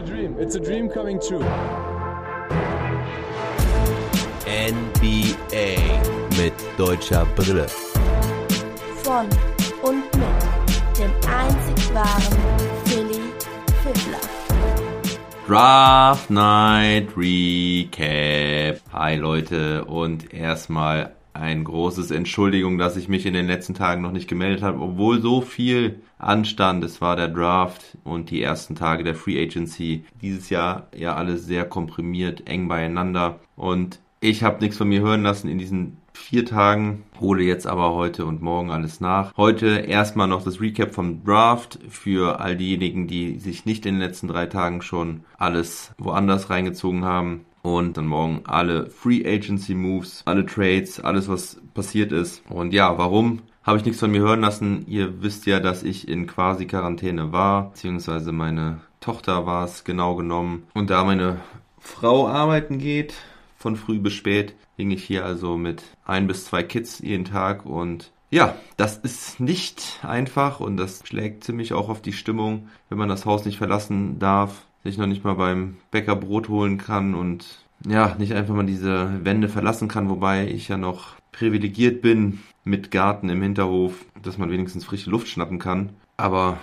a dream. It's a dream coming true. NBA mit deutscher Brille. Von und mit dem einzig wahren Philly Fiddler. Draft Night Recap. Hi Leute und erstmal ein großes Entschuldigung, dass ich mich in den letzten Tagen noch nicht gemeldet habe, obwohl so viel anstand. Es war der Draft und die ersten Tage der Free Agency. Dieses Jahr ja alles sehr komprimiert, eng beieinander und ich habe nichts von mir hören lassen in diesen vier Tagen, hole jetzt aber heute und morgen alles nach. Heute erstmal noch das Recap vom Draft für all diejenigen, die sich nicht in den letzten drei Tagen schon alles woanders reingezogen haben. Und dann morgen alle Free Agency Moves, alle Trades, alles was passiert ist. Und ja, warum? Habe ich nichts von mir hören lassen. Ihr wisst ja, dass ich in quasi Quarantäne war, beziehungsweise meine Tochter war es genau genommen. Und da meine Frau arbeiten geht, von früh bis spät hing ich hier also mit ein bis zwei Kids jeden Tag und ja, das ist nicht einfach und das schlägt ziemlich auch auf die Stimmung, wenn man das Haus nicht verlassen darf, sich noch nicht mal beim Bäcker Brot holen kann und ja, nicht einfach mal diese Wände verlassen kann, wobei ich ja noch privilegiert bin mit Garten im Hinterhof, dass man wenigstens frische Luft schnappen kann. Aber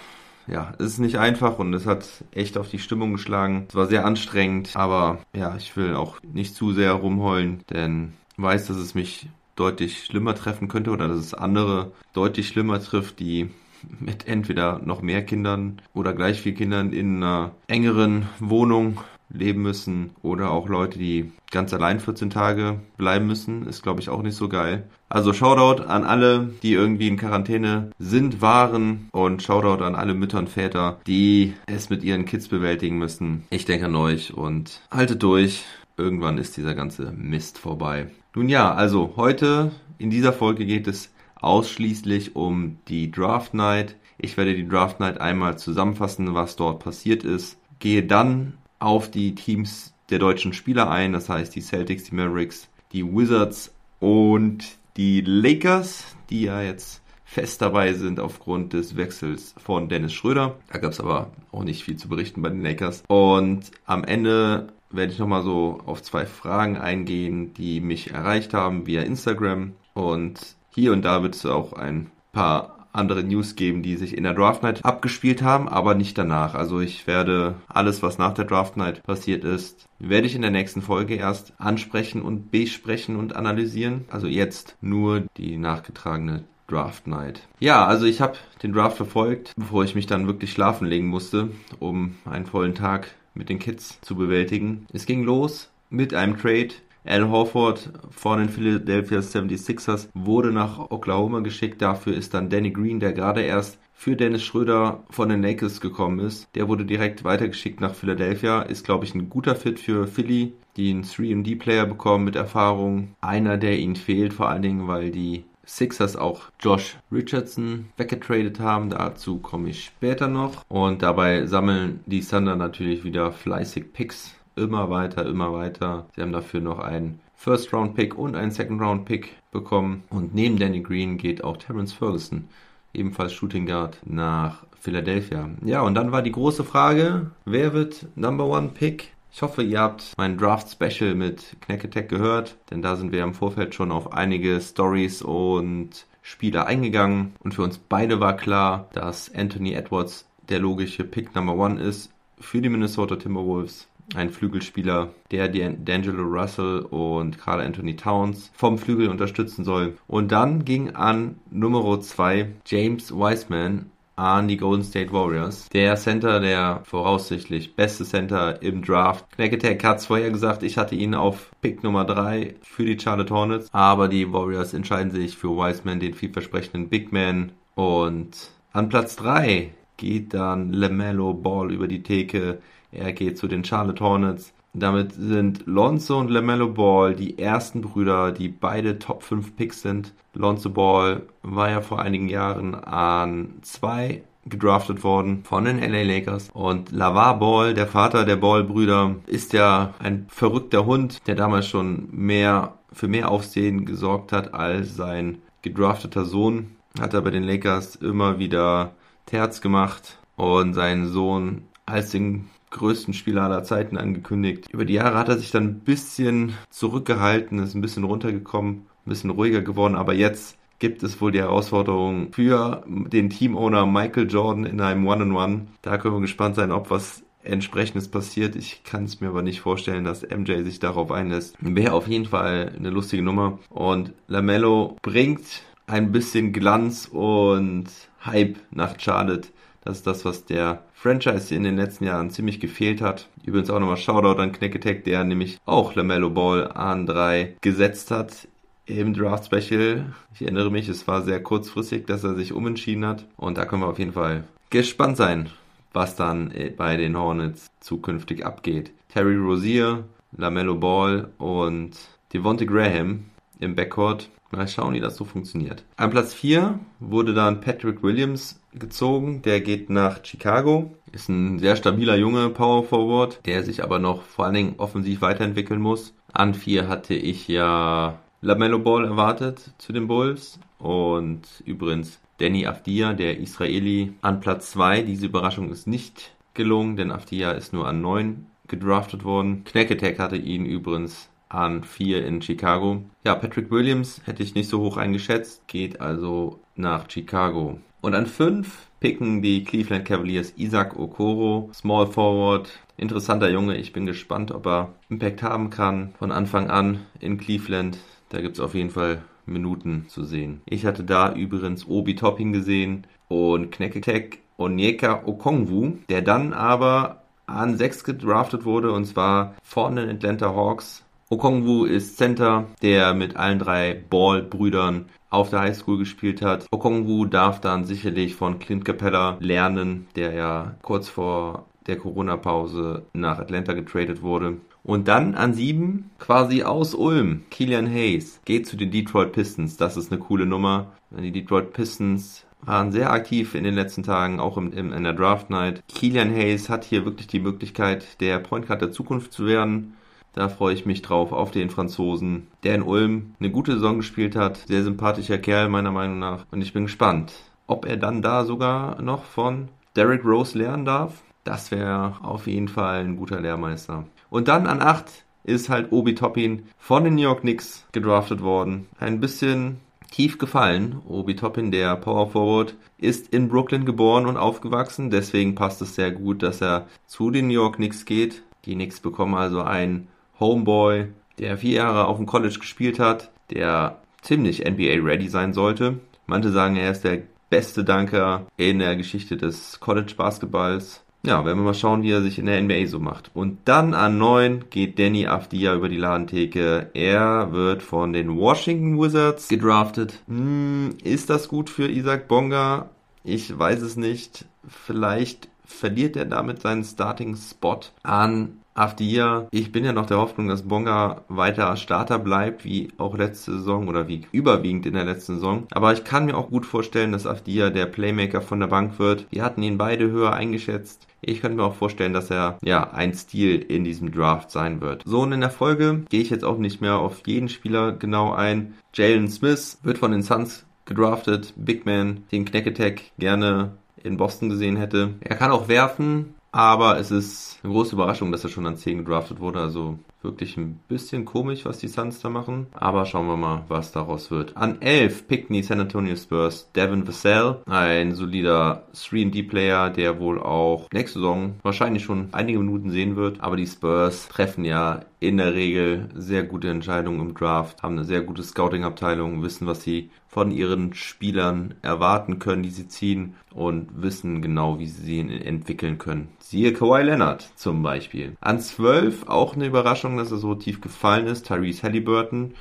ja, es ist nicht einfach und es hat echt auf die Stimmung geschlagen. Es war sehr anstrengend, aber ja, ich will auch nicht zu sehr rumheulen, denn weiß, dass es mich deutlich schlimmer treffen könnte oder dass es andere deutlich schlimmer trifft, die mit entweder noch mehr Kindern oder gleich viel Kindern in einer engeren Wohnung leben müssen oder auch Leute, die ganz allein 14 Tage bleiben müssen, ist glaube ich auch nicht so geil. Also Shoutout an alle, die irgendwie in Quarantäne sind, waren und Shoutout an alle Mütter und Väter, die es mit ihren Kids bewältigen müssen. Ich denke an euch und haltet durch. Irgendwann ist dieser ganze Mist vorbei. Nun ja, also heute in dieser Folge geht es ausschließlich um die Draft Night. Ich werde die Draft Night einmal zusammenfassen, was dort passiert ist. Gehe dann auf die Teams der deutschen Spieler ein, das heißt die Celtics, die Mavericks, die Wizards und die Lakers, die ja jetzt fest dabei sind aufgrund des Wechsels von Dennis Schröder. Da gab es aber auch nicht viel zu berichten bei den Lakers. Und am Ende werde ich nochmal so auf zwei Fragen eingehen, die mich erreicht haben via Instagram. Und hier und da wird es auch ein paar andere News geben, die sich in der Draft Night abgespielt haben, aber nicht danach. Also ich werde alles, was nach der Draft Night passiert ist, werde ich in der nächsten Folge erst ansprechen und besprechen und analysieren. Also jetzt nur die nachgetragene Draft Night. Ja, also ich habe den Draft verfolgt, bevor ich mich dann wirklich schlafen legen musste, um einen vollen Tag mit den Kids zu bewältigen. Es ging los mit einem Trade Al Horford von den Philadelphia 76ers wurde nach Oklahoma geschickt. Dafür ist dann Danny Green, der gerade erst für Dennis Schröder von den Lakers gekommen ist. Der wurde direkt weitergeschickt nach Philadelphia. Ist, glaube ich, ein guter Fit für Philly, die einen 3D-Player bekommen mit Erfahrung. Einer, der ihnen fehlt, vor allen Dingen, weil die Sixers auch Josh Richardson weggetradet haben. Dazu komme ich später noch. Und dabei sammeln die Thunder natürlich wieder fleißig Picks immer weiter, immer weiter. Sie haben dafür noch einen First Round Pick und einen Second Round Pick bekommen. Und neben Danny Green geht auch Terence Ferguson, ebenfalls Shooting Guard, nach Philadelphia. Ja, und dann war die große Frage, wer wird Number One Pick? Ich hoffe, ihr habt mein Draft Special mit Knacketech gehört, denn da sind wir im Vorfeld schon auf einige Stories und Spieler eingegangen. Und für uns beide war klar, dass Anthony Edwards der logische Pick Number One ist für die Minnesota Timberwolves ein Flügelspieler, der D'Angelo Russell und Carl Anthony Towns vom Flügel unterstützen soll. Und dann ging an Nummer 2 James Wiseman an die Golden State Warriors. Der Center, der voraussichtlich beste Center im Draft. Knacketech hat es vorher gesagt, ich hatte ihn auf Pick Nummer 3 für die Charlotte Hornets. Aber die Warriors entscheiden sich für Wiseman, den vielversprechenden Big Man. Und an Platz 3 geht dann LaMelo Ball über die Theke er geht zu den Charlotte Hornets. Damit sind Lonzo und LaMelo Ball die ersten Brüder, die beide Top 5 Picks sind. Lonzo Ball war ja vor einigen Jahren an zwei gedraftet worden von den LA Lakers. Und Lavar Ball, der Vater der Ball-Brüder, ist ja ein verrückter Hund, der damals schon mehr für mehr Aufsehen gesorgt hat als sein gedrafteter Sohn. Hat er bei den Lakers immer wieder Terz gemacht und seinen Sohn als den größten Spieler aller Zeiten angekündigt. Über die Jahre hat er sich dann ein bisschen zurückgehalten, ist ein bisschen runtergekommen, ein bisschen ruhiger geworden, aber jetzt gibt es wohl die Herausforderung für den Teamowner Michael Jordan in einem One-on-One. Da können wir gespannt sein, ob was entsprechendes passiert. Ich kann es mir aber nicht vorstellen, dass MJ sich darauf einlässt. Wäre auf jeden Fall eine lustige Nummer. Und Lamello bringt ein bisschen Glanz und Hype nach Charlotte. Das ist das, was der Franchise in den letzten Jahren ziemlich gefehlt hat. Übrigens auch nochmal Shoutout an Knack der nämlich auch Lamello Ball an 3 gesetzt hat im Draft Special. Ich erinnere mich, es war sehr kurzfristig, dass er sich umentschieden hat. Und da können wir auf jeden Fall gespannt sein, was dann äh, bei den Hornets zukünftig abgeht. Terry Rozier, Lamello Ball und Devonte Graham im Backcourt Mal schauen, wie das so funktioniert. An Platz 4 wurde dann Patrick Williams gezogen. Der geht nach Chicago. Ist ein sehr stabiler Junge Power Forward, der sich aber noch vor allen Dingen offensiv weiterentwickeln muss. An 4 hatte ich ja Lamello Ball erwartet zu den Bulls. Und übrigens Danny Afdia, der Israeli, an Platz 2. Diese Überraschung ist nicht gelungen, denn Afdia ist nur an 9 gedraftet worden. Knack hatte ihn übrigens an 4 in Chicago. Ja, Patrick Williams hätte ich nicht so hoch eingeschätzt, geht also nach Chicago. Und an 5 picken die Cleveland Cavaliers Isaac Okoro, Small Forward. Interessanter Junge, ich bin gespannt, ob er Impact haben kann von Anfang an in Cleveland. Da gibt es auf jeden Fall Minuten zu sehen. Ich hatte da übrigens Obi Topping gesehen und Knekketek Onyeka Okongwu, der dann aber an 6 gedraftet wurde und zwar von den Atlanta Hawks Okongwu ist Center, der mit allen drei Ball-Brüdern auf der Highschool gespielt hat. Okongwu darf dann sicherlich von Clint Capella lernen, der ja kurz vor der Corona-Pause nach Atlanta getradet wurde. Und dann an sieben, quasi aus Ulm, Killian Hayes geht zu den Detroit Pistons. Das ist eine coole Nummer. Die Detroit Pistons waren sehr aktiv in den letzten Tagen, auch im, im, in der Draft Night. Killian Hayes hat hier wirklich die Möglichkeit, der Point Guard der Zukunft zu werden. Da freue ich mich drauf auf den Franzosen, der in Ulm eine gute Saison gespielt hat. Sehr sympathischer Kerl meiner Meinung nach. Und ich bin gespannt, ob er dann da sogar noch von Derrick Rose lernen darf. Das wäre auf jeden Fall ein guter Lehrmeister. Und dann an 8 ist halt Obi Toppin von den New York Knicks gedraftet worden. Ein bisschen tief gefallen. Obi Toppin, der Power Forward, ist in Brooklyn geboren und aufgewachsen. Deswegen passt es sehr gut, dass er zu den New York Knicks geht. Die Knicks bekommen also einen Homeboy, der vier Jahre auf dem College gespielt hat, der ziemlich NBA-ready sein sollte. Manche sagen, er ist der beste Danker in der Geschichte des College-Basketballs. Ja, werden wir mal schauen, wie er sich in der NBA so macht. Und dann an 9 geht Danny Afdia über die Ladentheke. Er wird von den Washington Wizards gedraftet. Hm, ist das gut für Isaac Bonga? Ich weiß es nicht. Vielleicht verliert er damit seinen Starting-Spot an Afdia, ich bin ja noch der Hoffnung, dass Bonga weiter Starter bleibt, wie auch letzte Saison oder wie überwiegend in der letzten Saison. Aber ich kann mir auch gut vorstellen, dass Afdia der Playmaker von der Bank wird. Wir hatten ihn beide höher eingeschätzt. Ich könnte mir auch vorstellen, dass er ja ein Stil in diesem Draft sein wird. So und in der Folge gehe ich jetzt auch nicht mehr auf jeden Spieler genau ein. Jalen Smith wird von den Suns gedraftet. Big Man, den Knack Attack gerne in Boston gesehen hätte. Er kann auch werfen, aber es ist eine große Überraschung, dass er schon an 10 gedraftet wurde. Also wirklich ein bisschen komisch, was die Suns da machen. Aber schauen wir mal, was daraus wird. An 11 pickten die San Antonio Spurs Devin Vassell, ein solider 3D-Player, der wohl auch nächste Saison wahrscheinlich schon einige Minuten sehen wird. Aber die Spurs treffen ja in der Regel sehr gute Entscheidungen im Draft, haben eine sehr gute Scouting-Abteilung, wissen, was sie von ihren Spielern erwarten können, die sie ziehen und wissen genau, wie sie sie entwickeln können. Siehe Kawhi Leonard zum Beispiel. An 12 auch eine Überraschung, dass er so tief gefallen ist. Tyrese Halliburton.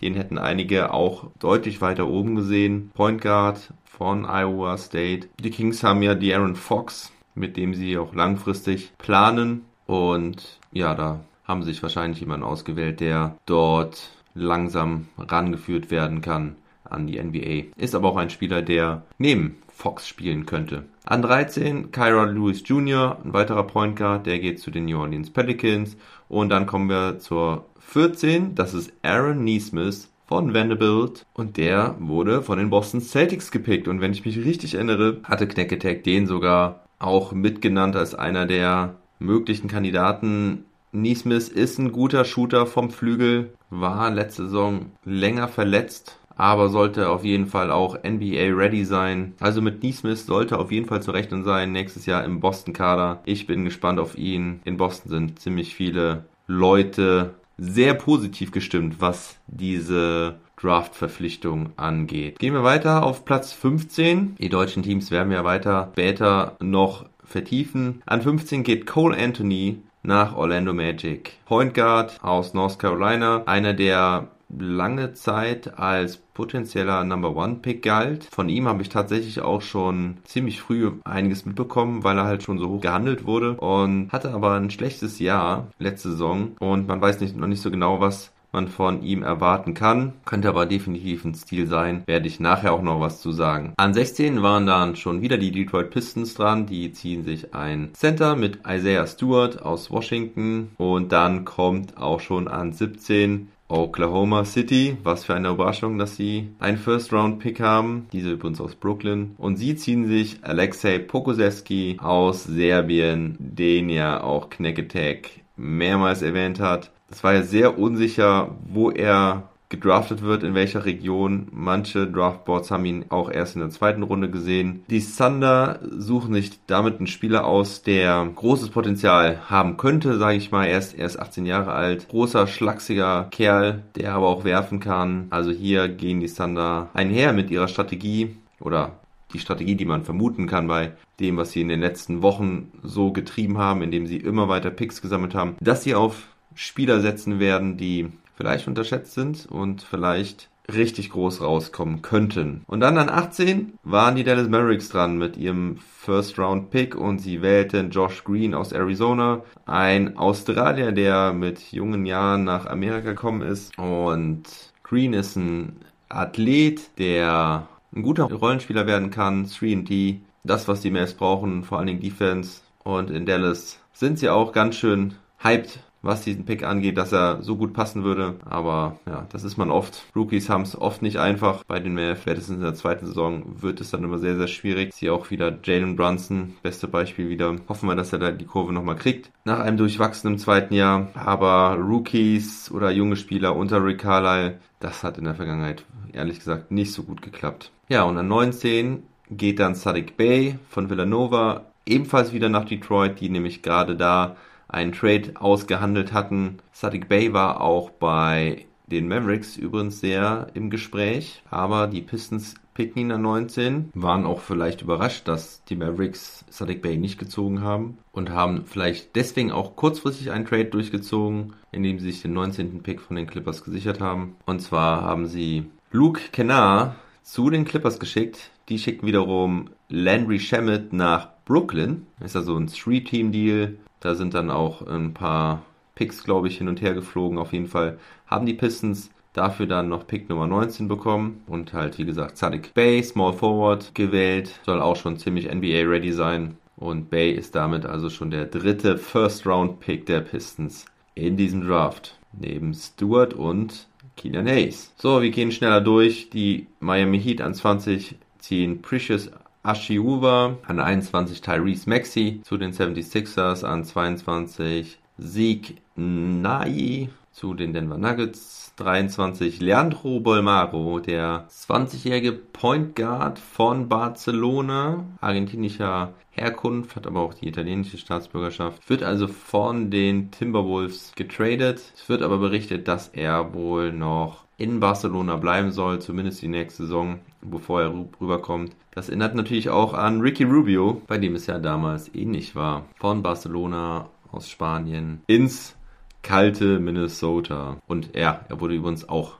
Den hätten einige auch deutlich weiter oben gesehen. Point Guard von Iowa State. Die Kings haben ja die Aaron Fox, mit dem sie auch langfristig planen. Und ja, da haben sich wahrscheinlich jemanden ausgewählt, der dort langsam rangeführt werden kann an die NBA. Ist aber auch ein Spieler, der neben Fox spielen könnte. An 13 Kyra Lewis Jr., ein weiterer Point Guard, der geht zu den New Orleans Pelicans. Und dann kommen wir zur 14, das ist Aaron Neesmith von Vanderbilt und der wurde von den Boston Celtics gepickt. Und wenn ich mich richtig erinnere, hatte Knack Attack den sogar auch mitgenannt als einer der möglichen Kandidaten. Neesmith ist ein guter Shooter vom Flügel, war letzte Saison länger verletzt, aber sollte auf jeden Fall auch NBA ready sein. Also mit Neesmith sollte auf jeden Fall zu rechnen sein nächstes Jahr im Boston-Kader. Ich bin gespannt auf ihn. In Boston sind ziemlich viele Leute sehr positiv gestimmt, was diese Draft-Verpflichtung angeht. Gehen wir weiter auf Platz 15. Die deutschen Teams werden wir weiter später noch vertiefen. An 15 geht Cole Anthony nach Orlando Magic. Point Guard aus North Carolina, einer der lange Zeit als potenzieller Number One Pick galt. Von ihm habe ich tatsächlich auch schon ziemlich früh einiges mitbekommen, weil er halt schon so hoch gehandelt wurde und hatte aber ein schlechtes Jahr letzte Saison und man weiß nicht, noch nicht so genau, was man von ihm erwarten kann. Könnte aber definitiv ein Stil sein. Werde ich nachher auch noch was zu sagen. An 16 waren dann schon wieder die Detroit Pistons dran. Die ziehen sich ein Center mit Isaiah Stewart aus Washington. Und dann kommt auch schon an 17 Oklahoma City. Was für eine Überraschung, dass sie einen First-Round-Pick haben. Diese übrigens aus Brooklyn. Und sie ziehen sich Alexei Pokusevski aus Serbien, den ja auch Kneketek mehrmals erwähnt hat. Es war ja sehr unsicher, wo er gedraftet wird, in welcher Region. Manche Draftboards haben ihn auch erst in der zweiten Runde gesehen. Die Thunder suchen sich damit einen Spieler aus, der großes Potenzial haben könnte, sage ich mal. Er ist erst 18 Jahre alt. Großer, schlachsiger Kerl, der aber auch werfen kann. Also hier gehen die Thunder einher mit ihrer Strategie oder die Strategie, die man vermuten kann bei dem, was sie in den letzten Wochen so getrieben haben, indem sie immer weiter Picks gesammelt haben, dass sie auf Spieler setzen werden, die vielleicht unterschätzt sind und vielleicht richtig groß rauskommen könnten. Und dann an 18 waren die Dallas Mavericks dran mit ihrem First Round Pick und sie wählten Josh Green aus Arizona, ein Australier, der mit jungen Jahren nach Amerika gekommen ist. Und Green ist ein Athlet, der ein guter Rollenspieler werden kann, 3D, das, was die Mavs brauchen, vor allen Dingen Defense. Und in Dallas sind sie auch ganz schön hyped was diesen Pick angeht, dass er so gut passen würde. Aber ja, das ist man oft. Rookies haben es oft nicht einfach. Bei den Mavs, spätestens in der zweiten Saison, wird es dann immer sehr, sehr schwierig. Hier auch wieder Jalen Brunson, beste Beispiel wieder. Hoffen wir, dass er da die Kurve nochmal kriegt. Nach einem durchwachsenen zweiten Jahr. Aber Rookies oder junge Spieler unter Rick Carlisle, das hat in der Vergangenheit ehrlich gesagt nicht so gut geklappt. Ja, und an 19 geht dann Sadiq Bay von Villanova ebenfalls wieder nach Detroit, die nämlich gerade da einen Trade ausgehandelt hatten. Sadiq Bay war auch bei den Mavericks übrigens sehr im Gespräch, aber die Pistons picken ihn an 19, waren auch vielleicht überrascht, dass die Mavericks Sadiq Bay nicht gezogen haben und haben vielleicht deswegen auch kurzfristig einen Trade durchgezogen, indem sie sich den 19. Pick von den Clippers gesichert haben. Und zwar haben sie Luke Kennard zu den Clippers geschickt. Die schicken wiederum Landry Shamet nach Brooklyn. Das ist also ein Three-Team-Deal da sind dann auch ein paar Picks, glaube ich, hin und her geflogen. Auf jeden Fall haben die Pistons dafür dann noch Pick Nummer 19 bekommen und halt, wie gesagt, Sadiq Bay, Small Forward, gewählt. Soll auch schon ziemlich NBA-ready sein. Und Bay ist damit also schon der dritte First-Round-Pick der Pistons in diesem Draft. Neben Stewart und Keelan Hayes. So, wir gehen schneller durch. Die Miami Heat an 20 ziehen Precious Ashiuwa an 21 Tyrese Maxey zu den 76ers, an 22 Sieg Nai zu den Denver Nuggets, 23 Leandro Bolmaro, der 20-jährige Point Guard von Barcelona, argentinischer Herkunft, hat aber auch die italienische Staatsbürgerschaft, wird also von den Timberwolves getradet. Es wird aber berichtet, dass er wohl noch in Barcelona bleiben soll, zumindest die nächste Saison, bevor er rüberkommt. Das erinnert natürlich auch an Ricky Rubio, bei dem es ja damals ähnlich war. Von Barcelona aus Spanien ins kalte Minnesota. Und ja, er wurde übrigens auch,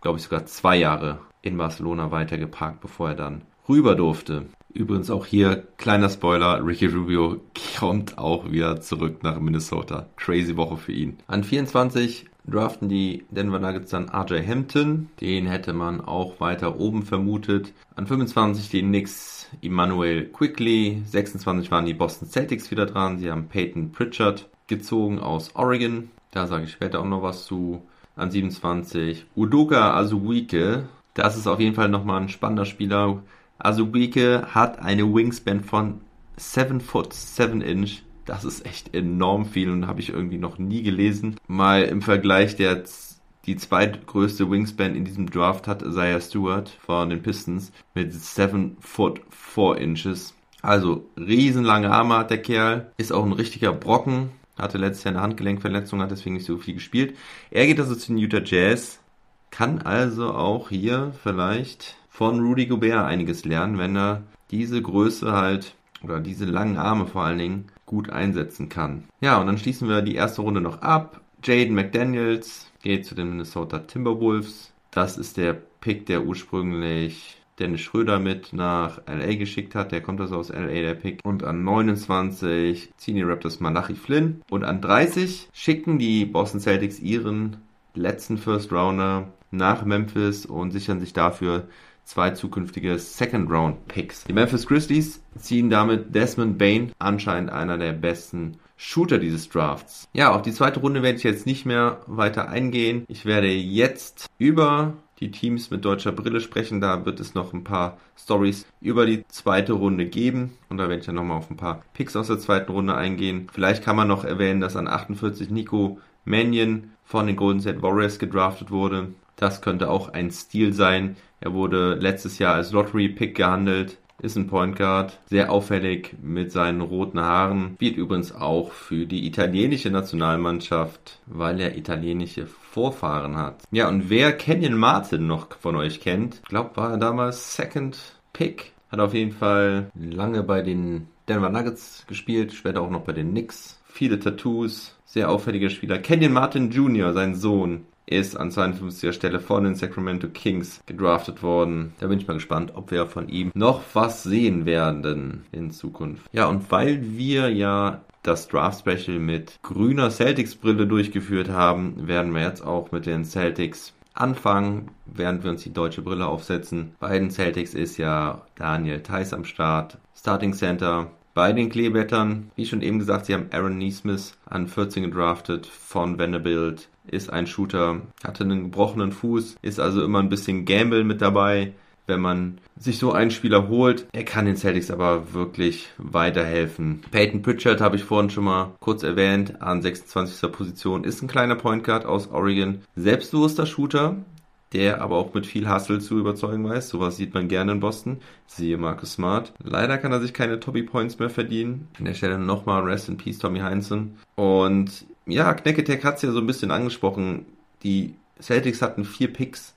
glaube ich, sogar zwei Jahre in Barcelona weitergeparkt, bevor er dann rüber durfte. Übrigens auch hier, kleiner Spoiler, Ricky Rubio kommt auch wieder zurück nach Minnesota. Crazy Woche für ihn. An 24 draften die Denver Nuggets dann RJ Hampton. Den hätte man auch weiter oben vermutet. An 25 die Knicks Emmanuel Quickly. 26 waren die Boston Celtics wieder dran. Sie haben Peyton Pritchard gezogen aus Oregon. Da sage ich später auch noch was zu. An 27 Udoka Azubuike. Das ist auf jeden Fall nochmal ein spannender Spieler. Azubuike hat eine Wingspan von 7 Foot 7 Inch Das ist echt enorm viel und habe ich irgendwie noch nie gelesen. Mal im Vergleich der die zweitgrößte Wingspan in diesem Draft hat Isaiah Stewart von den Pistons mit 7 foot 4 inches. Also riesenlange Arme hat der Kerl, ist auch ein richtiger Brocken, hatte letztes Jahr eine Handgelenkverletzung, hat deswegen nicht so viel gespielt. Er geht also zu den Utah Jazz, kann also auch hier vielleicht von Rudy Gobert einiges lernen, wenn er diese Größe halt oder diese langen Arme vor allen Dingen gut einsetzen kann. Ja, und dann schließen wir die erste Runde noch ab. Jaden McDaniels geht zu den Minnesota Timberwolves. Das ist der Pick, der ursprünglich Dennis Schröder mit nach LA geschickt hat. Der kommt also aus LA, der Pick. Und an 29 ziehen die Raptors Malachi Flynn. Und an 30 schicken die Boston Celtics ihren letzten First Rounder nach Memphis und sichern sich dafür zwei zukünftige Second Round Picks. Die Memphis Grizzlies ziehen damit Desmond Bain, anscheinend einer der besten Shooter dieses Drafts. Ja, auf die zweite Runde werde ich jetzt nicht mehr weiter eingehen. Ich werde jetzt über die Teams mit deutscher Brille sprechen. Da wird es noch ein paar Stories über die zweite Runde geben. Und da werde ich dann nochmal auf ein paar Picks aus der zweiten Runde eingehen. Vielleicht kann man noch erwähnen, dass an 48 Nico Mannion von den Golden State Warriors gedraftet wurde. Das könnte auch ein Stil sein. Er wurde letztes Jahr als Lottery-Pick gehandelt ist ein Point Guard, sehr auffällig mit seinen roten Haaren, spielt übrigens auch für die italienische Nationalmannschaft, weil er italienische Vorfahren hat. Ja, und wer Kenyon Martin noch von euch kennt, ich glaube, war er damals Second Pick, hat auf jeden Fall lange bei den Denver Nuggets gespielt, später auch noch bei den Knicks. Viele Tattoos, sehr auffälliger Spieler. Kenyon Martin Jr., sein Sohn, ist an 52er Stelle von den Sacramento Kings gedraftet worden. Da bin ich mal gespannt, ob wir von ihm noch was sehen werden in Zukunft. Ja, und weil wir ja das Draft Special mit grüner Celtics Brille durchgeführt haben, werden wir jetzt auch mit den Celtics anfangen, während wir uns die deutsche Brille aufsetzen. Bei den Celtics ist ja Daniel Theiss am Start, Starting Center. Bei den Kleeblättern, wie schon eben gesagt, sie haben Aaron Neesmith an 14 gedraftet von Vanderbilt ist ein Shooter, hatte einen gebrochenen Fuß, ist also immer ein bisschen Gamble mit dabei, wenn man sich so einen Spieler holt. Er kann den Celtics aber wirklich weiterhelfen. Peyton Pritchard habe ich vorhin schon mal kurz erwähnt, an 26. Position, ist ein kleiner Point Guard aus Oregon. Selbstbewusster Shooter, der aber auch mit viel Hustle zu überzeugen weiß. Sowas sieht man gerne in Boston. Siehe Marcus Smart. Leider kann er sich keine Toppy Points mehr verdienen. An der Stelle nochmal Rest in Peace Tommy Heinzen. Und ja, Knecketek hat es ja so ein bisschen angesprochen. Die Celtics hatten vier Picks.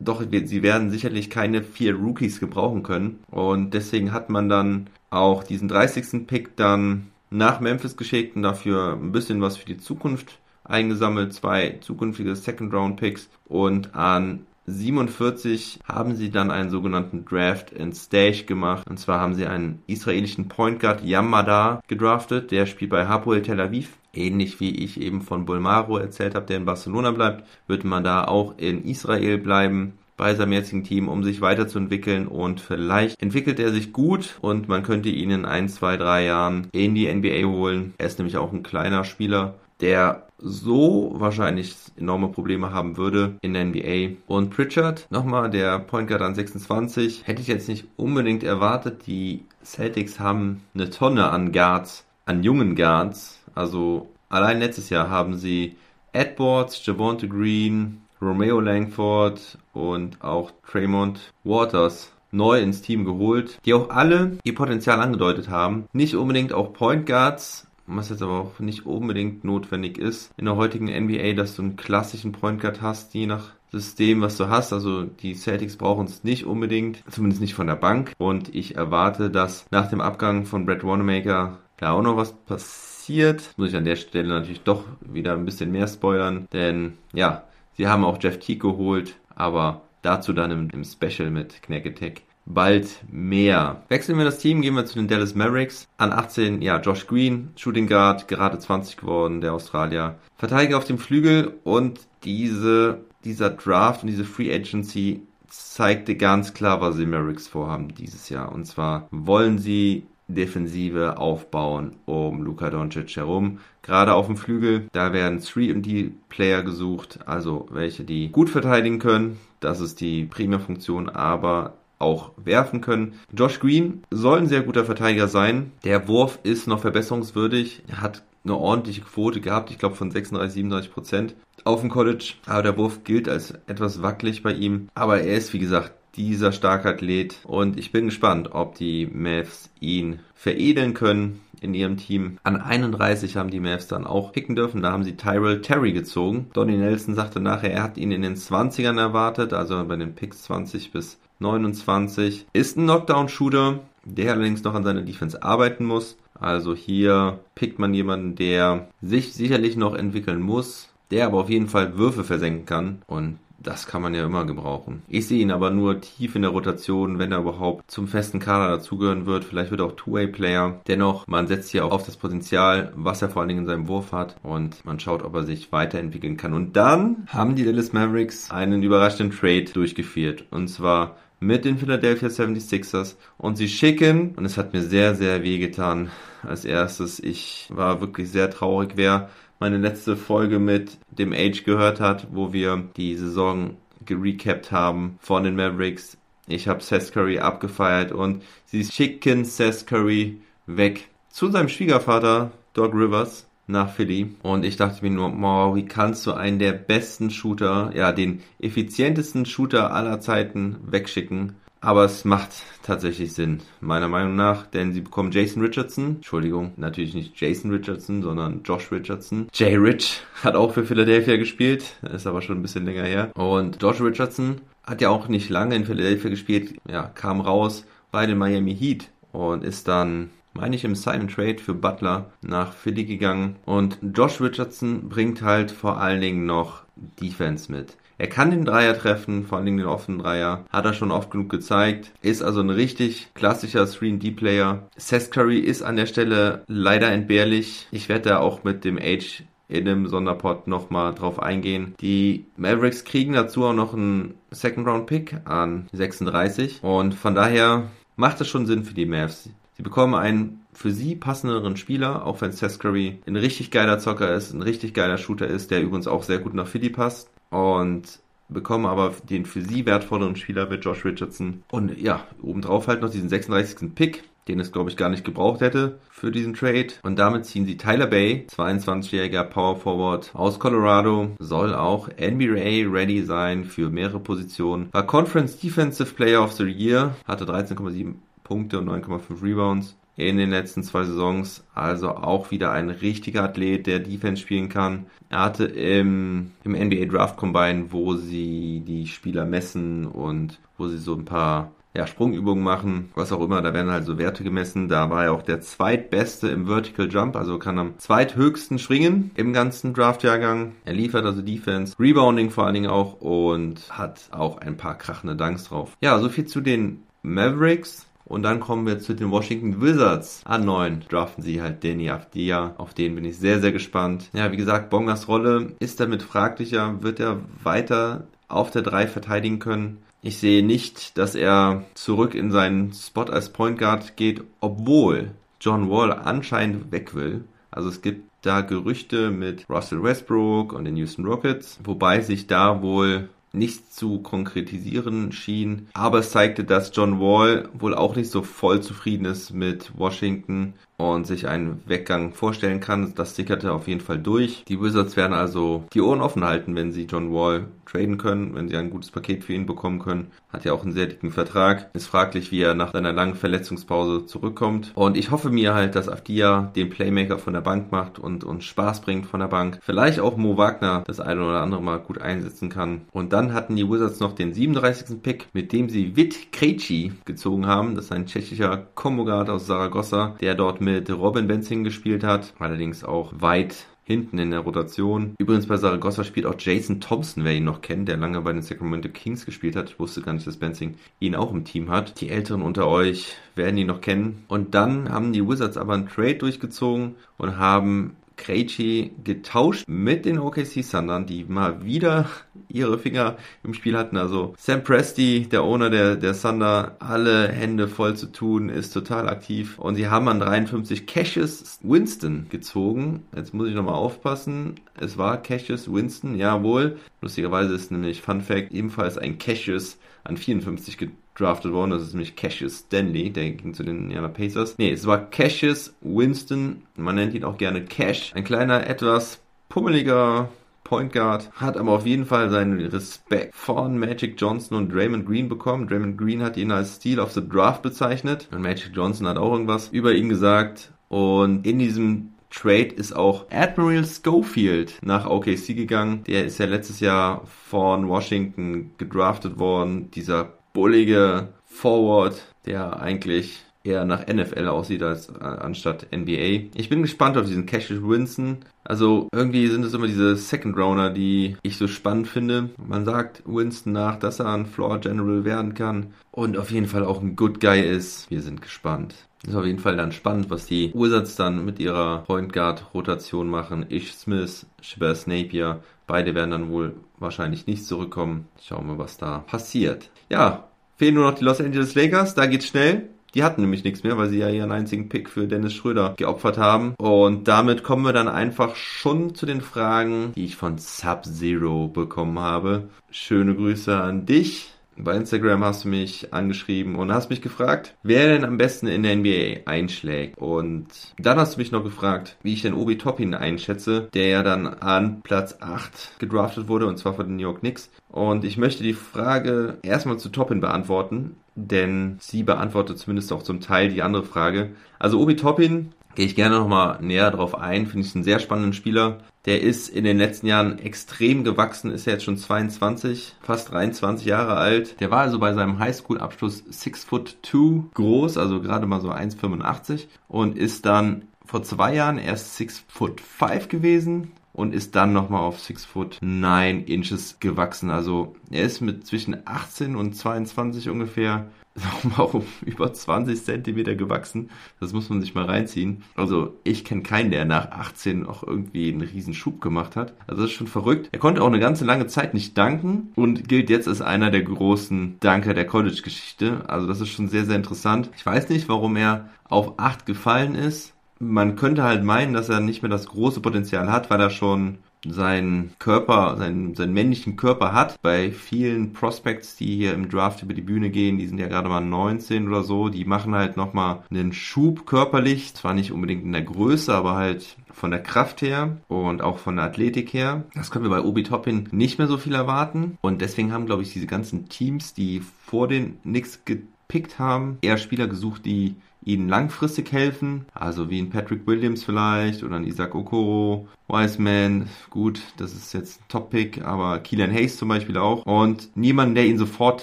Doch sie werden sicherlich keine vier Rookies gebrauchen können. Und deswegen hat man dann auch diesen 30. Pick dann nach Memphis geschickt und dafür ein bisschen was für die Zukunft eingesammelt. Zwei zukünftige Second Round Picks. Und an 47 haben sie dann einen sogenannten Draft and Stage gemacht. Und zwar haben sie einen israelischen Point Guard Yamada gedraftet. Der spielt bei Hapoel Tel Aviv ähnlich wie ich eben von Bolmaro erzählt habe, der in Barcelona bleibt, wird man da auch in Israel bleiben bei seinem jetzigen Team, um sich weiterzuentwickeln und vielleicht entwickelt er sich gut und man könnte ihn in ein, zwei, drei Jahren in die NBA holen. Er ist nämlich auch ein kleiner Spieler, der so wahrscheinlich enorme Probleme haben würde in der NBA. Und Pritchard, nochmal der Point Guard an 26, hätte ich jetzt nicht unbedingt erwartet. Die Celtics haben eine Tonne an Guards, an jungen Guards, also allein letztes Jahr haben sie Edwards, Javonte Green, Romeo Langford und auch Tremont Waters neu ins Team geholt, die auch alle ihr Potenzial angedeutet haben. Nicht unbedingt auch Point Guards, was jetzt aber auch nicht unbedingt notwendig ist in der heutigen NBA, dass du einen klassischen Point Guard hast, je nach System, was du hast. Also die Celtics brauchen es nicht unbedingt, zumindest nicht von der Bank. Und ich erwarte, dass nach dem Abgang von Brett Wanamaker da auch noch was passiert passiert. Muss ich an der Stelle natürlich doch wieder ein bisschen mehr spoilern, denn ja, sie haben auch Jeff Teague geholt, aber dazu dann im, im Special mit Knack Attack bald mehr. Wechseln wir das Team, gehen wir zu den Dallas Mavericks. An 18, ja, Josh Green, Shooting Guard, gerade 20 geworden, der Australier. Verteidiger auf dem Flügel und diese, dieser Draft und diese Free Agency zeigte ganz klar, was die Mavericks vorhaben dieses Jahr. Und zwar wollen sie Defensive aufbauen um Luka Doncic herum. Gerade auf dem Flügel, da werden 3D-Player gesucht, also welche, die gut verteidigen können. Das ist die Primärfunktion, aber auch werfen können. Josh Green soll ein sehr guter Verteidiger sein. Der Wurf ist noch verbesserungswürdig. Er hat eine ordentliche Quote gehabt, ich glaube von 36, 37 Prozent auf dem College. Aber der Wurf gilt als etwas wackelig bei ihm. Aber er ist, wie gesagt, dieser starke Athlet und ich bin gespannt, ob die Mavs ihn veredeln können in ihrem Team. An 31 haben die Mavs dann auch picken dürfen. Da haben sie Tyrell Terry gezogen. Donnie Nelson sagte nachher, er hat ihn in den 20ern erwartet, also bei den Picks 20 bis 29. Ist ein Knockdown-Shooter, der allerdings noch an seiner Defense arbeiten muss. Also hier pickt man jemanden, der sich sicherlich noch entwickeln muss, der aber auf jeden Fall Würfe versenken kann. Und das kann man ja immer gebrauchen. Ich sehe ihn aber nur tief in der Rotation, wenn er überhaupt zum festen Kader dazugehören wird. Vielleicht wird er auch Two-Way-Player. Dennoch, man setzt hier auch auf das Potenzial, was er vor allen Dingen in seinem Wurf hat und man schaut, ob er sich weiterentwickeln kann. Und dann haben die Dallas Mavericks einen überraschenden Trade durchgeführt. Und zwar mit den Philadelphia 76ers und sie schicken, und es hat mir sehr, sehr weh getan als erstes. Ich war wirklich sehr traurig, wer meine letzte Folge mit dem Age gehört hat, wo wir die Saison gerecapt haben von den Mavericks. Ich habe Seth Curry abgefeiert und sie schicken Seth Curry weg zu seinem Schwiegervater Doc Rivers nach Philly. Und ich dachte mir nur, wow, wie kannst du einen der besten Shooter, ja, den effizientesten Shooter aller Zeiten wegschicken? Aber es macht tatsächlich Sinn, meiner Meinung nach, denn sie bekommen Jason Richardson. Entschuldigung, natürlich nicht Jason Richardson, sondern Josh Richardson. Jay Rich hat auch für Philadelphia gespielt, ist aber schon ein bisschen länger her. Und Josh Richardson hat ja auch nicht lange in Philadelphia gespielt, ja, kam raus bei den Miami Heat und ist dann meine ich, im Sign Trade für Butler nach Philly gegangen. Und Josh Richardson bringt halt vor allen Dingen noch Defense mit. Er kann den Dreier treffen, vor allen Dingen den offenen Dreier. Hat er schon oft genug gezeigt. Ist also ein richtig klassischer 3D-Player. Seth Curry ist an der Stelle leider entbehrlich. Ich werde da auch mit dem Age in einem Sonderpot nochmal drauf eingehen. Die Mavericks kriegen dazu auch noch einen Second Round Pick an 36 und von daher macht es schon Sinn für die Mavs. Sie bekommen einen für sie passenderen Spieler, auch wenn Seth Curry ein richtig geiler Zocker ist, ein richtig geiler Shooter ist, der übrigens auch sehr gut nach Philly passt und bekommen aber den für sie wertvolleren Spieler mit Josh Richardson. Und ja, obendrauf halt noch diesen 36. Pick, den es glaube ich gar nicht gebraucht hätte für diesen Trade. Und damit ziehen sie Tyler Bay, 22-jähriger Power Forward aus Colorado, soll auch NBA ready sein für mehrere Positionen. War Conference Defensive Player of the Year, hatte 13,7 Punkte und 9,5 Rebounds in den letzten zwei Saisons. Also auch wieder ein richtiger Athlet, der Defense spielen kann. Er hatte im, im NBA Draft Combine, wo sie die Spieler messen und wo sie so ein paar ja, Sprungübungen machen, was auch immer, da werden halt so Werte gemessen. Da war er auch der zweitbeste im Vertical Jump, also kann am zweithöchsten springen im ganzen Draftjahrgang. Er liefert also Defense, Rebounding vor allen Dingen auch und hat auch ein paar krachende Dunks drauf. Ja, so viel zu den Mavericks. Und dann kommen wir zu den Washington Wizards. An 9 draften sie halt Danny Avdia. Auf den bin ich sehr, sehr gespannt. Ja, wie gesagt, Bongas Rolle ist damit fraglicher. Wird er weiter auf der 3 verteidigen können? Ich sehe nicht, dass er zurück in seinen Spot als Point Guard geht, obwohl John Wall anscheinend weg will. Also es gibt da Gerüchte mit Russell Westbrook und den Houston Rockets, wobei sich da wohl nichts zu konkretisieren schien. Aber es zeigte, dass John Wall wohl auch nicht so voll zufrieden ist mit Washington und sich einen Weggang vorstellen kann. Das sickerte auf jeden Fall durch. Die Wizards werden also die Ohren offen halten, wenn sie John Wall traden können, wenn sie ein gutes Paket für ihn bekommen können. Hat ja auch einen sehr dicken Vertrag. Ist fraglich, wie er nach seiner langen Verletzungspause zurückkommt. Und ich hoffe mir halt, dass Afdia den Playmaker von der Bank macht und uns Spaß bringt von der Bank. Vielleicht auch Mo Wagner das eine oder andere Mal gut einsetzen kann. Und dann hatten die Wizards noch den 37. Pick, mit dem sie Wit Krejci gezogen haben. Das ist ein tschechischer Kombogard aus Saragossa, der dort mit Robin Benzing gespielt hat, allerdings auch weit hinten in der Rotation. Übrigens bei Saragossa spielt auch Jason Thompson, wer ihn noch kennt, der lange bei den Sacramento Kings gespielt hat. Ich wusste gar nicht, dass Benzing ihn auch im Team hat. Die Älteren unter euch werden ihn noch kennen. Und dann haben die Wizards aber einen Trade durchgezogen und haben Krejci getauscht mit den OKC Thundern, die mal wieder ihre Finger im Spiel hatten. Also Sam Presti, der Owner der, der Thunder, alle Hände voll zu tun, ist total aktiv. Und sie haben an 53 Cassius Winston gezogen. Jetzt muss ich nochmal aufpassen. Es war Cassius Winston, jawohl. Lustigerweise ist nämlich Fun Fact ebenfalls ein Cassius an 54 gedraftet worden. Das ist nämlich Cassius Stanley, der ging zu den Indiana Pacers. Nee, es war Cassius Winston, man nennt ihn auch gerne Cash. Ein kleiner, etwas pummeliger Point Guard, hat aber auf jeden Fall seinen Respekt von Magic Johnson und Draymond Green bekommen. Draymond Green hat ihn als Steal of the Draft bezeichnet und Magic Johnson hat auch irgendwas über ihn gesagt. Und in diesem Trade ist auch Admiral Schofield nach OKC gegangen. Der ist ja letztes Jahr von Washington gedraftet worden. Dieser bullige Forward, der eigentlich eher nach NFL aussieht als äh, anstatt NBA. Ich bin gespannt auf diesen Cassius Winston. Also irgendwie sind es immer diese Second Rounder, die ich so spannend finde. Man sagt Winston nach, dass er ein Floor General werden kann und auf jeden Fall auch ein Good Guy ist. Wir sind gespannt. Ist auf jeden Fall dann spannend, was die Wizards dann mit ihrer Point Guard Rotation machen. Ish Smith, Shabazz Napier, beide werden dann wohl wahrscheinlich nicht zurückkommen. Schauen wir, was da passiert. Ja, fehlen nur noch die Los Angeles Lakers. Da geht's schnell. Die hatten nämlich nichts mehr, weil sie ja ihren einzigen Pick für Dennis Schröder geopfert haben. Und damit kommen wir dann einfach schon zu den Fragen, die ich von Sub-Zero bekommen habe. Schöne Grüße an dich. Bei Instagram hast du mich angeschrieben und hast mich gefragt, wer denn am besten in der NBA einschlägt. Und dann hast du mich noch gefragt, wie ich den Obi Toppin einschätze, der ja dann an Platz 8 gedraftet wurde und zwar von den New York Knicks. Und ich möchte die Frage erstmal zu Toppin beantworten, denn sie beantwortet zumindest auch zum Teil die andere Frage. Also Obi Toppin gehe ich gerne nochmal näher drauf ein. Finde ich einen sehr spannenden Spieler. Der ist in den letzten Jahren extrem gewachsen, ist ja jetzt schon 22, fast 23 Jahre alt. Der war also bei seinem Highschool-Abschluss 6 foot 2 groß, also gerade mal so 1,85 und ist dann vor zwei Jahren erst 6 foot 5 gewesen und ist dann nochmal auf 6 foot 9 inches gewachsen. Also er ist mit zwischen 18 und 22 ungefähr nochmal um über 20 Zentimeter gewachsen. Das muss man sich mal reinziehen. Also ich kenne keinen, der nach 18 auch irgendwie einen riesen Schub gemacht hat. Also das ist schon verrückt. Er konnte auch eine ganze lange Zeit nicht danken und gilt jetzt als einer der großen Danker der College-Geschichte. Also das ist schon sehr, sehr interessant. Ich weiß nicht, warum er auf 8 gefallen ist. Man könnte halt meinen, dass er nicht mehr das große Potenzial hat, weil er schon seinen Körper, seinen, seinen männlichen Körper hat. Bei vielen Prospects, die hier im Draft über die Bühne gehen, die sind ja gerade mal 19 oder so, die machen halt nochmal einen Schub körperlich. Zwar nicht unbedingt in der Größe, aber halt von der Kraft her und auch von der Athletik her. Das können wir bei Obi Toppin nicht mehr so viel erwarten. Und deswegen haben, glaube ich, diese ganzen Teams, die vor den Knicks gepickt haben, eher Spieler gesucht, die ihnen langfristig helfen, also wie ein Patrick Williams vielleicht oder ein Isaac Okoro, Wiseman, gut, das ist jetzt ein Top-Pick, aber Keelan Hayes zum Beispiel auch. Und niemand, der ihnen sofort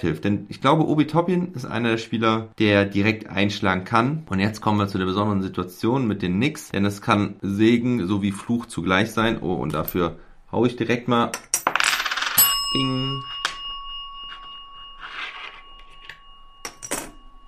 hilft, denn ich glaube, Obi Toppin ist einer der Spieler, der direkt einschlagen kann. Und jetzt kommen wir zu der besonderen Situation mit den Knicks, denn es kann Segen sowie Fluch zugleich sein, oh und dafür hau ich direkt mal. Bing.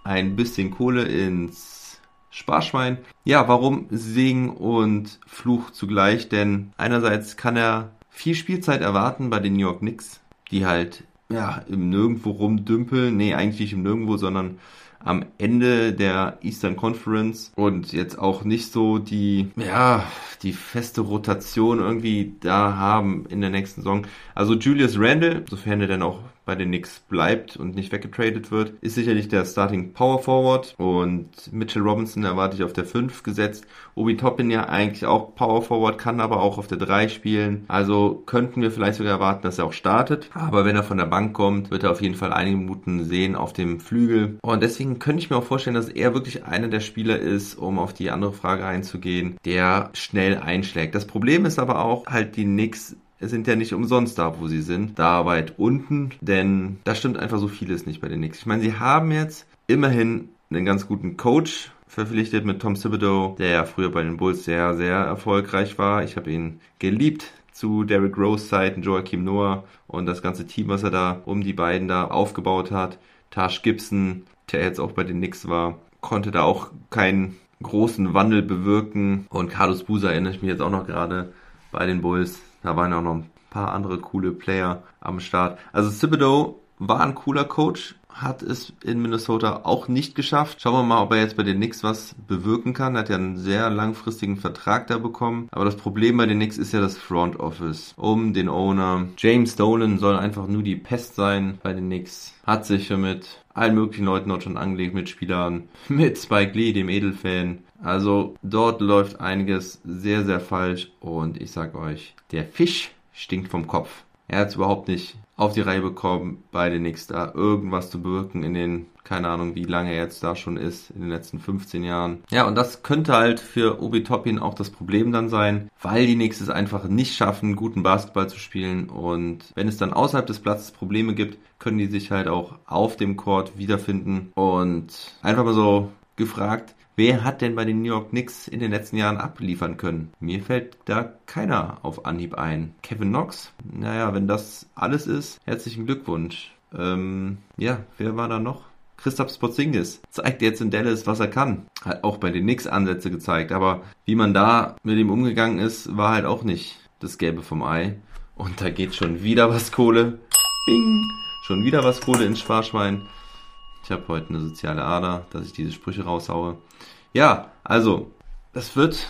Ein bisschen Kohle ins Sparschwein. Ja, warum Segen und Fluch zugleich? Denn einerseits kann er viel Spielzeit erwarten bei den New York Knicks, die halt ja im Nirgendwo rumdümpeln. Nee, eigentlich nicht im Nirgendwo, sondern am Ende der Eastern Conference und jetzt auch nicht so die, ja, die feste Rotation irgendwie da haben in der nächsten Saison. Also Julius Randle, sofern er dann auch bei den Knicks bleibt und nicht weggetradet wird, ist sicherlich der Starting Power Forward und Mitchell Robinson erwarte ich auf der 5 gesetzt. Obi Toppin ja eigentlich auch Power Forward, kann aber auch auf der 3 spielen. Also könnten wir vielleicht sogar erwarten, dass er auch startet. Aber wenn er von der Bank kommt, wird er auf jeden Fall einige Minuten sehen auf dem Flügel. Und deswegen könnte ich mir auch vorstellen, dass er wirklich einer der Spieler ist, um auf die andere Frage einzugehen, der schnell einschlägt. Das Problem ist aber auch halt die Knicks sind ja nicht umsonst da, wo sie sind, da weit unten, denn da stimmt einfach so vieles nicht bei den Knicks. Ich meine, sie haben jetzt immerhin einen ganz guten Coach verpflichtet mit Tom Thibodeau, der ja früher bei den Bulls sehr, sehr erfolgreich war. Ich habe ihn geliebt zu Derrick Rose Zeiten, Joachim Noah und das ganze Team, was er da um die beiden da aufgebaut hat. Tash Gibson, der jetzt auch bei den Knicks war, konnte da auch keinen großen Wandel bewirken. Und Carlos Busa erinnere ich mich jetzt auch noch gerade bei den Bulls. Da waren auch noch ein paar andere coole Player am Start. Also Thibodeau war ein cooler Coach, hat es in Minnesota auch nicht geschafft. Schauen wir mal, ob er jetzt bei den Knicks was bewirken kann. Er hat ja einen sehr langfristigen Vertrag da bekommen. Aber das Problem bei den Knicks ist ja das Front Office. Um den Owner. James Dolan soll einfach nur die Pest sein bei den Knicks. Hat sich mit allen möglichen Leuten dort schon angelegt, mit Spielern, mit Spike Lee, dem Edelfan. Also dort läuft einiges sehr, sehr falsch. Und ich sag euch, der Fisch stinkt vom Kopf. Er hat es überhaupt nicht auf die Reihe bekommen, bei den Knicks da irgendwas zu bewirken in den, keine Ahnung, wie lange er jetzt da schon ist, in den letzten 15 Jahren. Ja, und das könnte halt für Obi Toppin auch das Problem dann sein, weil die Knicks es einfach nicht schaffen, guten Basketball zu spielen. Und wenn es dann außerhalb des Platzes Probleme gibt, können die sich halt auch auf dem Court wiederfinden. Und einfach mal so gefragt, Wer hat denn bei den New York Knicks in den letzten Jahren abliefern können? Mir fällt da keiner auf Anhieb ein. Kevin Knox? Naja, wenn das alles ist, herzlichen Glückwunsch. Ähm, ja, wer war da noch? Christoph Spotzingis zeigt jetzt in Dallas, was er kann. Hat auch bei den Knicks Ansätze gezeigt, aber wie man da mit ihm umgegangen ist, war halt auch nicht das Gelbe vom Ei. Und da geht schon wieder was Kohle. Bing! Schon wieder was Kohle ins Sparschwein. Ich habe heute eine soziale Ader, dass ich diese Sprüche raushaue. Ja, also, das wird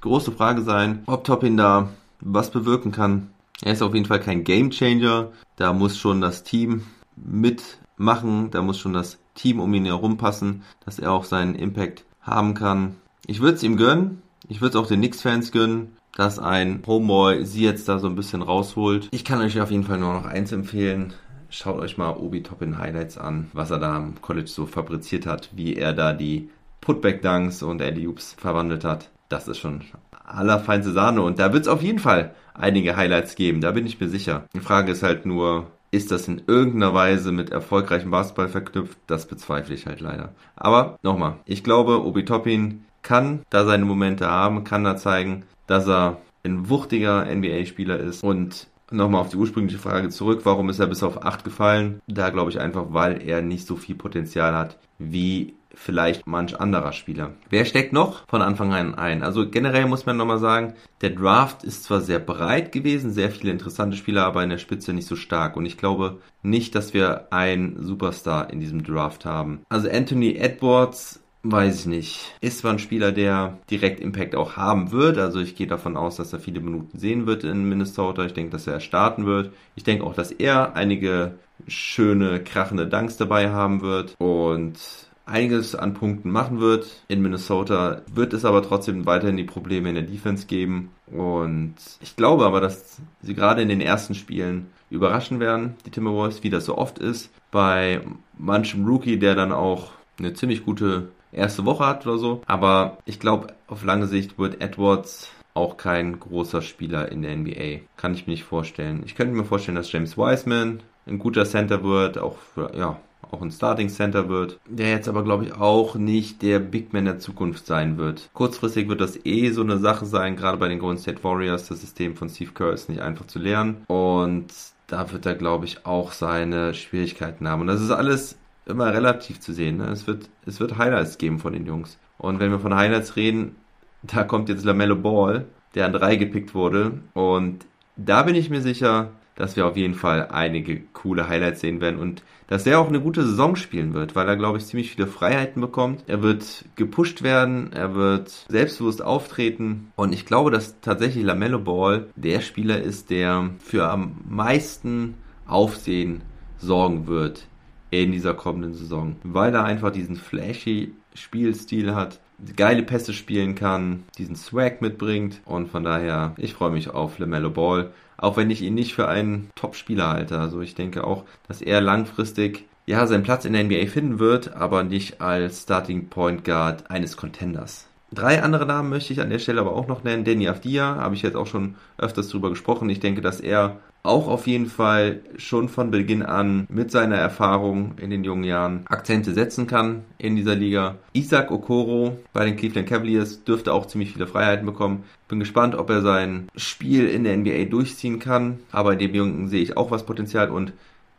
große Frage sein, ob Toppin da was bewirken kann. Er ist auf jeden Fall kein Game Changer. Da muss schon das Team mitmachen. Da muss schon das Team um ihn herum passen, dass er auch seinen Impact haben kann. Ich würde es ihm gönnen. Ich würde es auch den Knicks-Fans gönnen, dass ein Homeboy sie jetzt da so ein bisschen rausholt. Ich kann euch auf jeden Fall nur noch eins empfehlen. Schaut euch mal Obi Toppin Highlights an, was er da am College so fabriziert hat, wie er da die Putback-Dunks und Alley-Oops verwandelt hat. Das ist schon allerfeinste Sahne und da wird es auf jeden Fall einige Highlights geben, da bin ich mir sicher. Die Frage ist halt nur, ist das in irgendeiner Weise mit erfolgreichem Basketball verknüpft? Das bezweifle ich halt leider. Aber nochmal, ich glaube, Obi Toppin kann da seine Momente haben, kann da zeigen, dass er ein wuchtiger NBA-Spieler ist und Nochmal auf die ursprüngliche Frage zurück, warum ist er bis auf 8 gefallen? Da glaube ich einfach, weil er nicht so viel Potenzial hat wie vielleicht manch anderer Spieler. Wer steckt noch von Anfang an ein? Also generell muss man nochmal sagen, der Draft ist zwar sehr breit gewesen, sehr viele interessante Spieler, aber in der Spitze nicht so stark. Und ich glaube nicht, dass wir einen Superstar in diesem Draft haben. Also Anthony Edwards Weiß ich nicht. Ist zwar ein Spieler, der direkt Impact auch haben wird. Also ich gehe davon aus, dass er viele Minuten sehen wird in Minnesota. Ich denke, dass er starten wird. Ich denke auch, dass er einige schöne, krachende Dunks dabei haben wird und einiges an Punkten machen wird. In Minnesota wird es aber trotzdem weiterhin die Probleme in der Defense geben. Und ich glaube aber, dass sie gerade in den ersten Spielen überraschen werden, die Timberwolves, wie das so oft ist. Bei manchem Rookie, der dann auch eine ziemlich gute erste Woche hat oder so. Aber ich glaube, auf lange Sicht wird Edwards auch kein großer Spieler in der NBA. Kann ich mir nicht vorstellen. Ich könnte mir vorstellen, dass James Wiseman ein guter Center wird, auch für, ja, auch ein Starting Center wird, der jetzt aber glaube ich auch nicht der Big Man der Zukunft sein wird. Kurzfristig wird das eh so eine Sache sein, gerade bei den Golden State Warriors. Das System von Steve Kerr ist nicht einfach zu lernen und da wird er glaube ich auch seine Schwierigkeiten haben. Und das ist alles immer relativ zu sehen. Ne? Es, wird, es wird Highlights geben von den Jungs. Und wenn wir von Highlights reden, da kommt jetzt LaMelo Ball, der an drei gepickt wurde. Und da bin ich mir sicher, dass wir auf jeden Fall einige coole Highlights sehen werden und dass er auch eine gute Saison spielen wird, weil er, glaube ich, ziemlich viele Freiheiten bekommt. Er wird gepusht werden, er wird selbstbewusst auftreten und ich glaube, dass tatsächlich LaMelo Ball der Spieler ist, der für am meisten Aufsehen sorgen wird in dieser kommenden Saison, weil er einfach diesen flashy Spielstil hat, geile Pässe spielen kann, diesen Swag mitbringt und von daher, ich freue mich auf LaMelo Ball, auch wenn ich ihn nicht für einen Top-Spieler halte. Also ich denke auch, dass er langfristig ja seinen Platz in der NBA finden wird, aber nicht als Starting Point Guard eines Contenders. Drei andere Namen möchte ich an der Stelle aber auch noch nennen. Danny Avdia, habe ich jetzt auch schon öfters drüber gesprochen. Ich denke, dass er auch auf jeden Fall schon von Beginn an mit seiner Erfahrung in den jungen Jahren Akzente setzen kann in dieser Liga. Isaac Okoro bei den Cleveland Cavaliers dürfte auch ziemlich viele Freiheiten bekommen. Bin gespannt, ob er sein Spiel in der NBA durchziehen kann. Aber in dem Jungen sehe ich auch was Potenzial und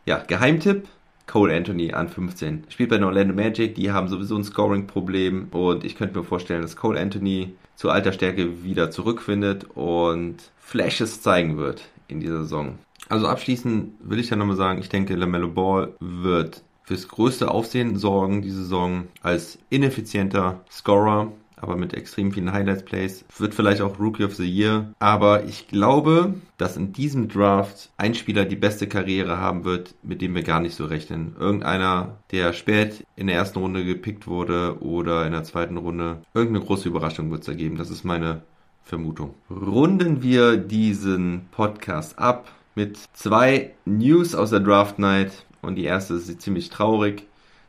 ja, Geheimtipp. Cole Anthony an 15. Spielt bei den Orlando Magic, die haben sowieso ein Scoring-Problem und ich könnte mir vorstellen, dass Cole Anthony zu alter Stärke wieder zurückfindet und Flashes zeigen wird in dieser Saison. Also abschließend will ich ja nochmal sagen, ich denke, LaMelo Ball wird fürs größte Aufsehen sorgen diese Saison als ineffizienter Scorer aber mit extrem vielen Highlights-Plays. Wird vielleicht auch Rookie of the Year. Aber ich glaube, dass in diesem Draft ein Spieler die beste Karriere haben wird, mit dem wir gar nicht so rechnen. Irgendeiner, der spät in der ersten Runde gepickt wurde oder in der zweiten Runde. Irgendeine große Überraschung wird es ergeben. Das ist meine Vermutung. Runden wir diesen Podcast ab mit zwei News aus der Draft Night. Und die erste ist ziemlich traurig.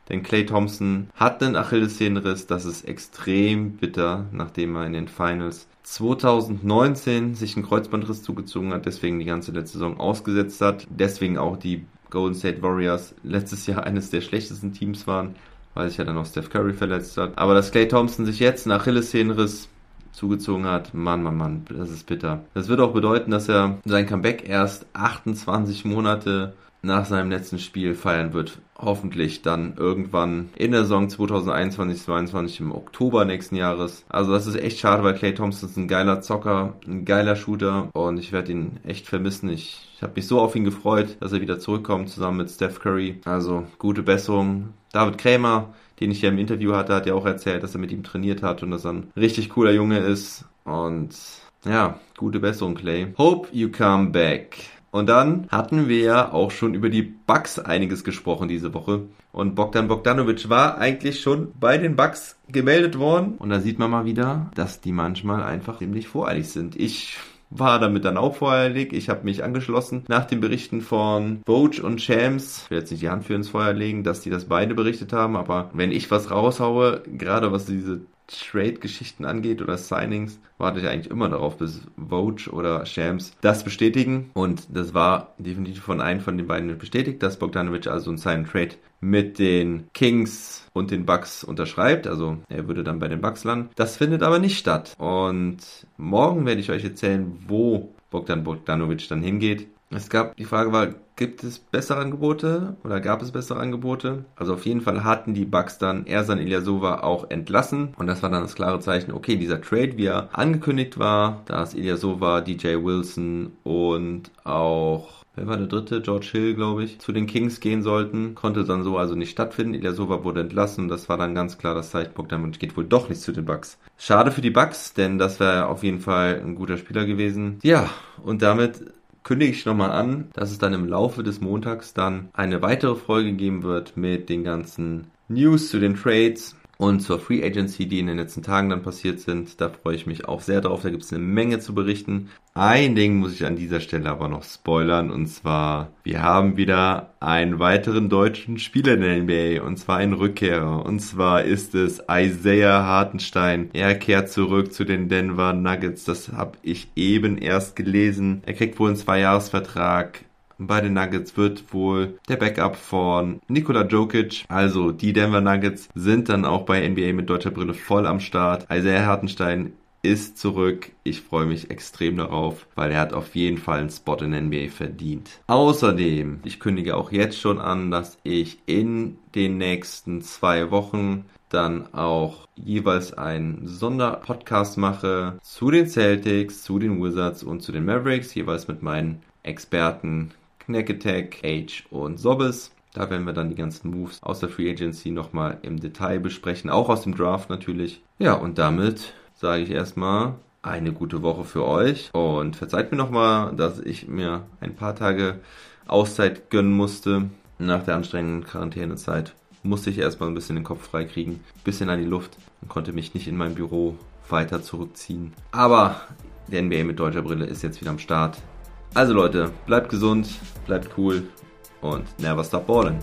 Denn Clay Thompson hat einen Achillessehnenriss, das ist extrem bitter, nachdem er in den Finals 2019 sich einen Kreuzbandriss zugezogen hat, deswegen die ganze letzte Saison ausgesetzt hat, deswegen auch die Golden State Warriors letztes Jahr eines der schlechtesten Teams waren, weil sich ja dann auch Steph Curry verletzt hat. Aber dass Clay Thompson sich jetzt einen Achillessehnenriss zugezogen hat, Mann, Mann, Mann, das ist bitter. Das wird auch bedeuten, dass er sein Comeback erst 28 Monate nach seinem letzten Spiel feiern wird. Hoffentlich dann irgendwann in der Saison 2021-22 im Oktober nächsten Jahres. Also das ist echt schade, weil Clay Thompson ist ein geiler Zocker, ein geiler Shooter und ich werde ihn echt vermissen. Ich, ich habe mich so auf ihn gefreut, dass er wieder zurückkommt zusammen mit Steph Curry. Also gute Besserung. David Krämer, den ich ja im Interview hatte, hat ja auch erzählt, dass er mit ihm trainiert hat und dass er ein richtig cooler Junge ist. Und ja, gute Besserung, Clay. Hope you come back. Und dann hatten wir ja auch schon über die Bugs einiges gesprochen diese Woche. Und Bogdan Bogdanovic war eigentlich schon bei den Bugs gemeldet worden. Und da sieht man mal wieder, dass die manchmal einfach ziemlich voreilig sind. Ich war damit dann auch voreilig. Ich habe mich angeschlossen nach den Berichten von Boach und Shams. Ich will jetzt nicht die Hand für ins Feuer legen, dass die das beide berichtet haben, aber wenn ich was raushaue, gerade was diese Trade-Geschichten angeht oder Signings, warte ich eigentlich immer darauf, bis Vogue oder Shams das bestätigen. Und das war definitiv von einem von den beiden bestätigt, dass Bogdanovic also einen Sign-Trade mit den Kings und den Bucks unterschreibt. Also er würde dann bei den Bucks landen. Das findet aber nicht statt. Und morgen werde ich euch erzählen, wo Bogdan Bogdanovic dann hingeht. Es gab, die Frage war, gibt es bessere Angebote oder gab es bessere Angebote? Also auf jeden Fall hatten die Bucks dann Ersan Ilyasova auch entlassen und das war dann das klare Zeichen, okay, dieser Trade, wie er angekündigt war, da ist Ilyasova, DJ Wilson und auch wer war der dritte? George Hill, glaube ich, zu den Kings gehen sollten. Konnte dann so also nicht stattfinden. Ilyasova wurde entlassen und das war dann ganz klar das Zeichen, Bogdanovic geht wohl doch nicht zu den Bucks. Schade für die Bucks, denn das wäre auf jeden Fall ein guter Spieler gewesen. Ja, und damit kündige ich nochmal an, dass es dann im Laufe des Montags dann eine weitere Folge geben wird mit den ganzen News zu den Trades und zur Free Agency, die in den letzten Tagen dann passiert sind. Da freue ich mich auch sehr drauf. Da gibt es eine Menge zu berichten. Ein Ding muss ich an dieser Stelle aber noch spoilern. Und zwar, wir haben wieder einen weiteren deutschen Spieler in der NBA. Und zwar einen Rückkehrer. Und zwar ist es Isaiah Hartenstein. Er kehrt zurück zu den Denver Nuggets. Das habe ich eben erst gelesen. Er kriegt wohl einen Zweijahresvertrag bei den Nuggets wird wohl der Backup von Nikola Jokic. Also die Denver Nuggets sind dann auch bei NBA mit deutscher Brille voll am Start. Isaiah Hartenstein ist zurück. Ich freue mich extrem darauf, weil er hat auf jeden Fall einen Spot in NBA verdient. Außerdem, ich kündige auch jetzt schon an, dass ich in den nächsten zwei Wochen dann auch jeweils einen Sonderpodcast mache zu den Celtics, zu den Wizards und zu den Mavericks, jeweils mit meinen Experten Knack Attack, Age und Sobbes. Da werden wir dann die ganzen Moves aus der Free Agency nochmal im Detail besprechen, auch aus dem Draft natürlich. Ja, und damit sage ich erstmal eine gute Woche für euch und verzeiht mir nochmal, dass ich mir ein paar Tage Auszeit gönnen musste. Nach der anstrengenden Quarantänezeit musste ich erstmal ein bisschen den Kopf frei kriegen, ein bisschen an die Luft und konnte mich nicht in mein Büro weiter zurückziehen. Aber der NBA mit deutscher Brille ist jetzt wieder am Start. Also Leute, bleibt gesund, bleibt cool und never stop ballin'.